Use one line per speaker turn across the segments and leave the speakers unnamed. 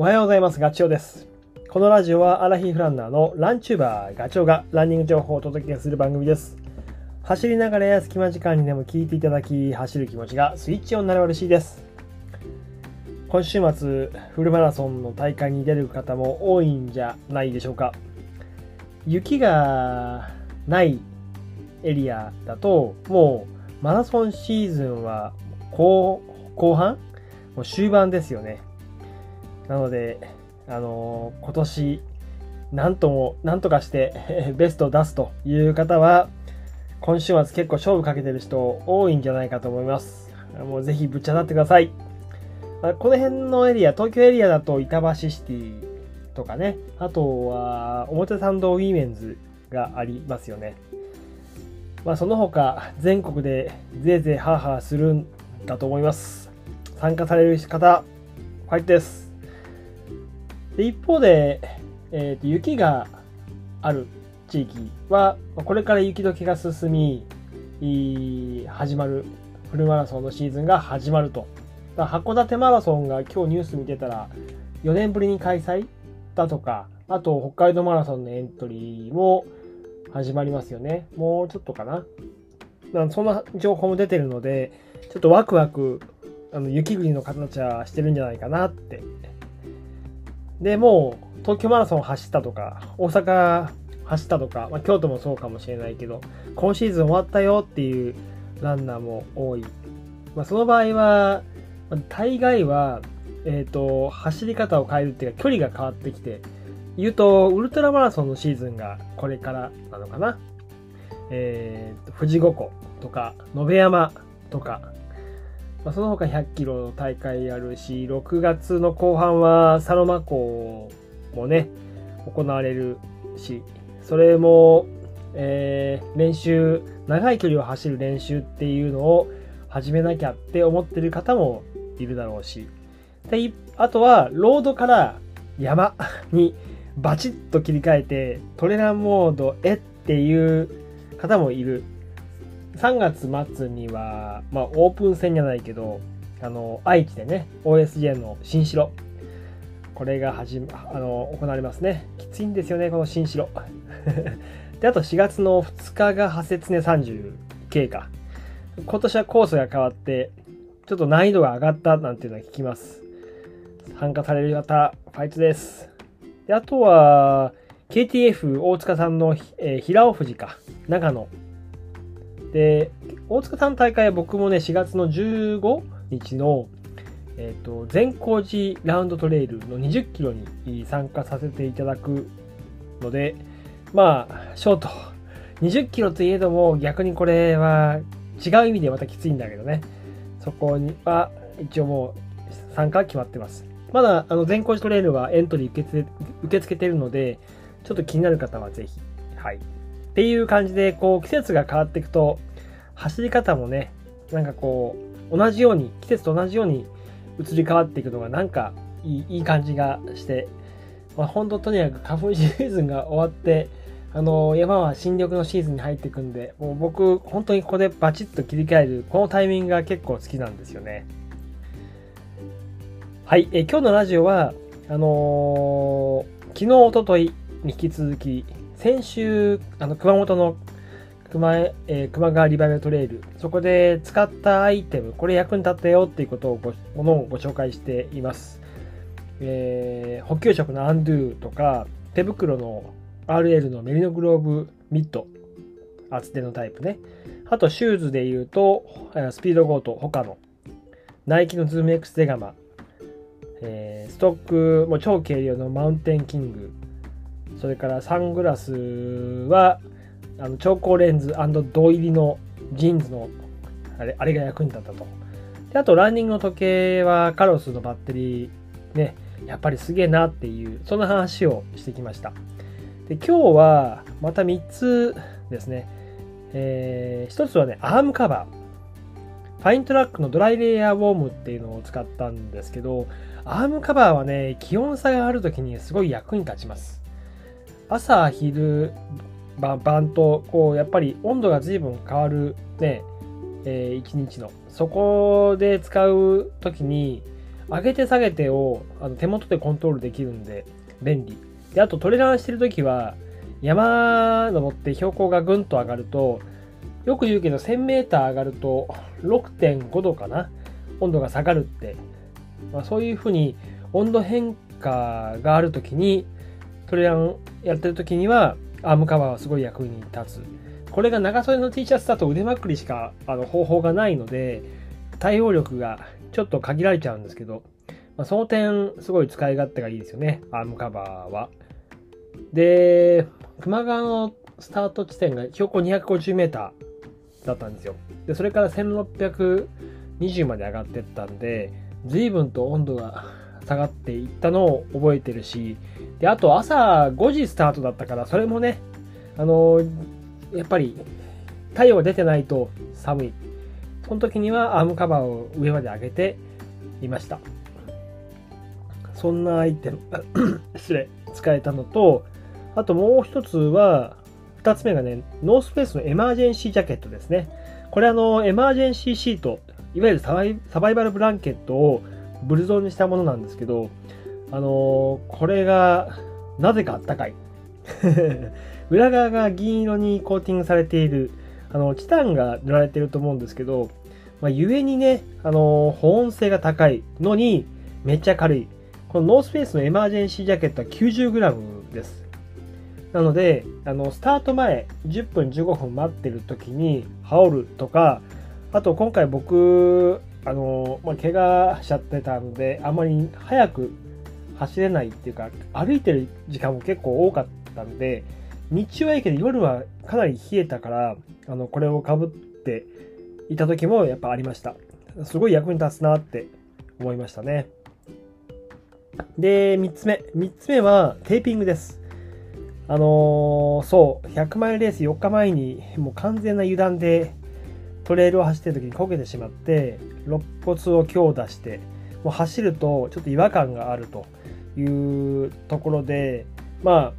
おはようございます。ガチョウです。このラジオはアラヒフランナーのランチューバーガチョウがランニング情報をお届けする番組です。走りながらや隙間時間にでも聞いていただき、走る気持ちがスイッチオンになれば嬉しいです。今週末、フルマラソンの大会に出る方も多いんじゃないでしょうか。雪がないエリアだと、もうマラソンシーズンは後後半？もう終盤ですよね。なので、あの今年、なんとも、なんとかして ベストを出すという方は、今週末結構勝負かけてる人多いんじゃないかと思います。もうぜひぶっちゃなってください。あこの辺のエリア、東京エリアだと板橋シティとかね、あとは表参道ウィメンズがありますよね。まあその他、全国でぜいぜいハーハーするんだと思います。参加される方、ファイトです。で一方で、えーと雪がある地域はこれから雪解けが進み始まるフルマラソンのシーズンが始まると。函館マラソンが今日ニュース見てたら4年ぶりに開催だとかあと北海道マラソンのエントリーも始まりますよね。もうちょっとかな。そんな情報も出てるのでちょっとワクワクあの雪国の形はしてるんじゃないかなってでもう東京マラソン走ったとか大阪走ったとか、まあ、京都もそうかもしれないけど今シーズン終わったよっていうランナーも多い、まあ、その場合は大概は、えー、と走り方を変えるっていうか距離が変わってきて言うとウルトラマラソンのシーズンがこれからなのかな、えー、と富士五湖とか野辺山とかまあ、その他100キロの大会あるし、6月の後半はサロマ湖もね、行われるし、それも、えー練習、長い距離を走る練習っていうのを始めなきゃって思ってる方もいるだろうし、であとは、ロードから山 にバチッと切り替えて、トレランモードへっていう方もいる。3月末には、まあ、オープン戦じゃないけど、あの、愛知でね、OSJ の新城。これが始ま、あの、行われますね。きついんですよね、この新城。で、あと4月の2日がハセツネ30経過。今年はコースが変わって、ちょっと難易度が上がったなんていうのは聞きます。参加される方、ファイトです。で、あとは、KTF 大塚さんの、えー平尾富士か、長野で、大塚さんの大会は僕もね、4月の15日の、えっ、と、善光寺ラウンドトレイルの20キロに参加させていただくので、まあ、ショート、20キロといえども、逆にこれは違う意味でまたきついんだけどね、そこには一応もう参加決まってます。まだ、あの、善光寺トレイルはエントリー受け付け受け付けてるので、ちょっと気になる方はぜひ、はい、っていう感じで、こう、季節が変わっていくと、走り方もね、なんかこう、同じように、季節と同じように移り変わっていくのが、なんかいいいい感じがして、まあ、本当とにかく 花粉シーズンが終わって、あの山は新緑のシーズンに入っていくんで、もう僕、本当にここでバチッと切り替える、このタイミングが結構好きなんですよね。はい、え今日のラジオは、あのー昨日、おとといに引き続き、先週、あの、熊本の熊,、えー熊川リバイバルトレイル、そこで使ったアイテム、これ役に立ったよっていうことをご、ものをご紹介しています。えー補給食のアンドゥとか、手袋の RL のメリノグローブミット、厚手のタイプね。あと、シューズで言うと、スピードゴート、他の、ナイキのズーム X ゼガマ、えーストック、も超軽量のマウンテンキング、それからサングラスは、あの調光レンズ銅入りのジーンズのあれあれが役に立ったと。であと、ランニングの時計はカロスのバッテリー、ね、やっぱりすげえなっていう、そんな話をしてきました。で今日はまた3つですね。えー、1つはね、アームカバー。ファイントラックのドライレイヤーウォームっていうのを使ったんですけど、アームカバーはね、気温差がある時にすごい役に立ちます。朝、昼、ば晩と、こう、やっぱり温度が随分変わるね、えー一日の。そこで使う時に、上げて下げてをあの手元でコントロールできるんで便利。で、あとトレランしてるときは山登って標高がぐんと上がるとよく言うけど 1000m 上がると6.5度かな温度が下がるって、まあ、そういうふうに温度変化があるときにトレランやってるときにはアームカバーはすごい役に立つ。これが長袖の T シャツだと腕まくりしかあの方法がないので対応力がちょっと限られちゃうんですけど、まあ、その点すごい使い勝手がいいですよねアームカバーは。で球磨川のスタート地点が標高 250m だったんですよ。でそれから1620まで上がってったんで随分と温度が下がっていったのを覚えてるしであと朝5時スタートだったからそれもねあのやっぱり太陽が出てないと寒い。その時にはアームカバーを上まで上げていました。そんなアイテム、失礼、使えたのと、あともう一つは、二つ目がね、ノースフェイスのエマージェンシージャケットですね。これあの、エマージェンシーシート、いわゆるサバイバルブランケットをブルゾンにしたものなんですけど、あのこれがなぜかあったかい。裏側が銀色にコーティングされている、あの、チタンが塗られていると思うんですけど、まあ、故にね、あの、保温性が高いのに、めっちゃ軽い。このノースフェイスのエマージェンシージャケットは 90g です。なので、あの、スタート前、10分15分待ってる時に羽織るとか、あと今回僕、あの、まあ、怪我しちゃってたので、あんまり早く走れないっていうか、歩いてる時間も結構多かったんで、日中はいいけど夜はかなり冷えたから、あの、これをかぶっていた時もやっぱありました。すごい役に立つなって思いましたね。で、3つ目。3つ目はテーピングです。あのー、そう、100マイルレース4日前にもう完全な油断でトレイルを走ってる時にこけてしまって、肋骨を強打して、もう走るとちょっと違和感があるというところで、ま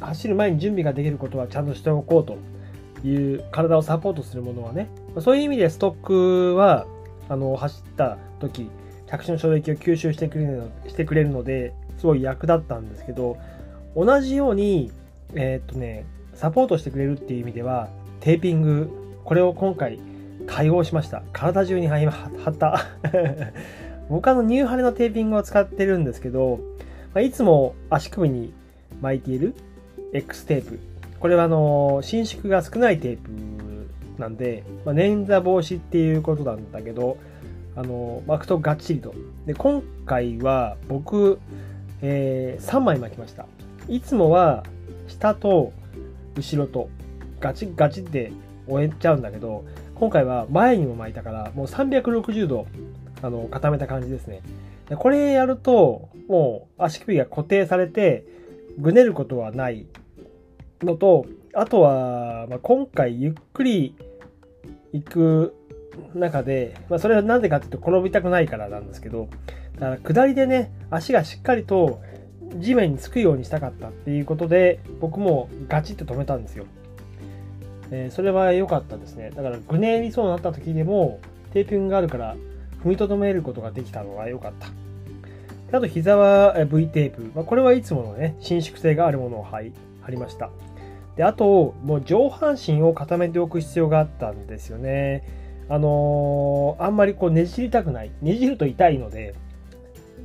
あ、走る前に準備ができることはちゃんとしておこうという体をサポートするものはねそういう意味でストックはあの走った時着地の衝撃を吸収してくれるのしてくれるのですごい役立ったんですけど同じようにえー、っとねサポートしてくれるっていう意味ではテーピングこれを今回開放しました。体中に貼った。僕あのニューハレのテーピングを使ってるんですけど、まあ、いつも足首に巻いている X テープ。これはあの、伸縮が少ないテープなんで、まあ、捻挫防止っていうことなんだけど、あの、巻くとがっちりと。で、今回は僕、えー、3枚巻きました。いつもは下と後ろとガチガチで終えちゃうんだけど、今回は前にも巻いたから、もう360度あの固めた感じですねで。これやると、もう足首が固定されて、ぐねることはないのと、あとは、まあ、今回ゆっくり行く中で、まあ、それはなぜかっていうと転びたくないからなんですけど、だから下りでね、足がしっかりと地面につくようにしたかったっていうことで、僕もガチって止めたんですよ。えー、それは良かったですね。だからぐねりそうになった時でも、テーピングがあるから踏みとどめることができたのが良かった。あと膝は V テープ。まあ、これはいつものね、伸縮性があるものを貼りました。で、あと、もう上半身を固めておく必要があったんですよね。あのー、あんまりこうねじりたくない。ねじると痛いので、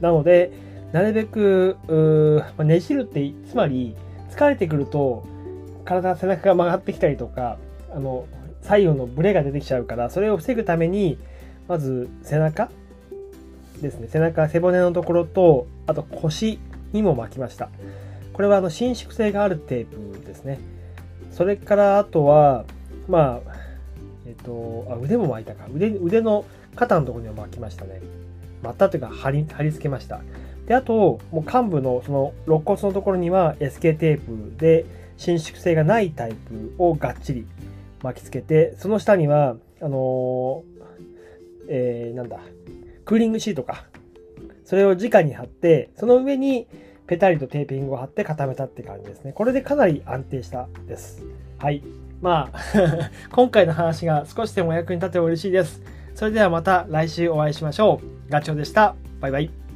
なので、なるべく、まあ、ねじるって、つまり、疲れてくると、体、背中が曲がってきたりとか、あの、左右のブレが出てきちゃうから、それを防ぐために、まず背中ですね、背中、背骨のところと、あと腰にも巻きました。これはあの伸縮性があるテープですね。それからあとは、まあ、えっと、あ腕も巻いたか。腕、腕の肩のところにも巻きましたね。巻ったというか貼り、貼り付けました。で、あと、もう幹部のその肋骨のところには SK テープで伸縮性がないタイプをがっちり巻き付けて、その下には、あのー、えー、なんだ、クーリングシートか。それを直に貼って、その上にペタリとテーピングを貼って固めたって感じですね。これでかなり安定したです。はい。まあ 今回の話が少しでもお役に立てば嬉しいです。それではまた来週お会いしましょう。ガチョウでした。バイバイ。